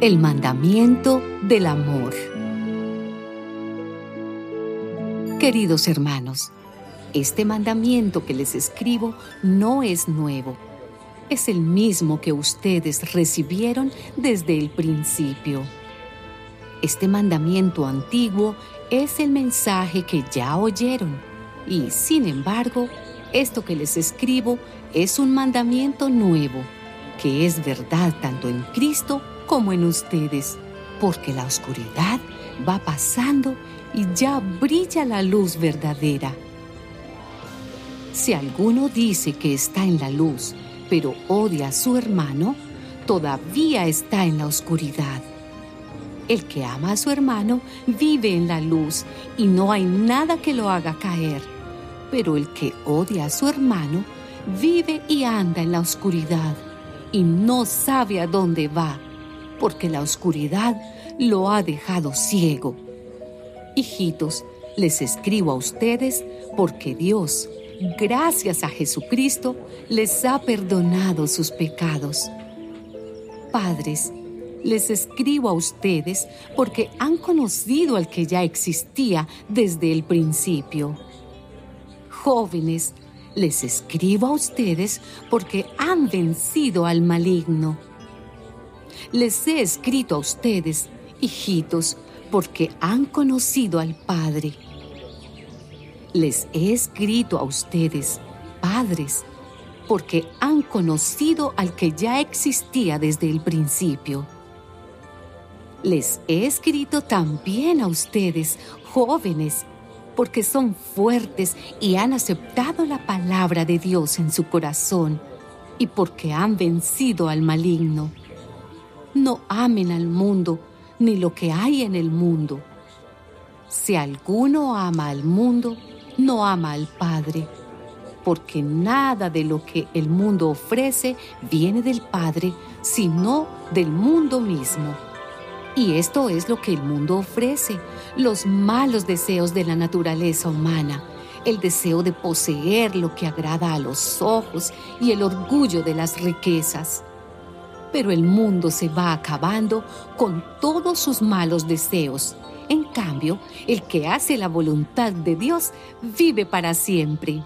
El mandamiento del amor. Queridos hermanos, este mandamiento que les escribo no es nuevo. Es el mismo que ustedes recibieron desde el principio. Este mandamiento antiguo es el mensaje que ya oyeron y, sin embargo, esto que les escribo es un mandamiento nuevo, que es verdad tanto en Cristo como en ustedes, porque la oscuridad va pasando y ya brilla la luz verdadera. Si alguno dice que está en la luz, pero odia a su hermano, todavía está en la oscuridad. El que ama a su hermano vive en la luz y no hay nada que lo haga caer. Pero el que odia a su hermano vive y anda en la oscuridad y no sabe a dónde va porque la oscuridad lo ha dejado ciego. Hijitos, les escribo a ustedes porque Dios, gracias a Jesucristo, les ha perdonado sus pecados. Padres, les escribo a ustedes porque han conocido al que ya existía desde el principio. Jóvenes, les escribo a ustedes porque han vencido al maligno les he escrito a ustedes, hijitos, porque han conocido al Padre. Les he escrito a ustedes, padres, porque han conocido al que ya existía desde el principio. Les he escrito también a ustedes, jóvenes, porque son fuertes y han aceptado la palabra de Dios en su corazón y porque han vencido al maligno no amen al mundo ni lo que hay en el mundo. Si alguno ama al mundo, no ama al Padre, porque nada de lo que el mundo ofrece viene del Padre, sino del mundo mismo. Y esto es lo que el mundo ofrece, los malos deseos de la naturaleza humana, el deseo de poseer lo que agrada a los ojos y el orgullo de las riquezas pero el mundo se va acabando con todos sus malos deseos. En cambio, el que hace la voluntad de Dios vive para siempre.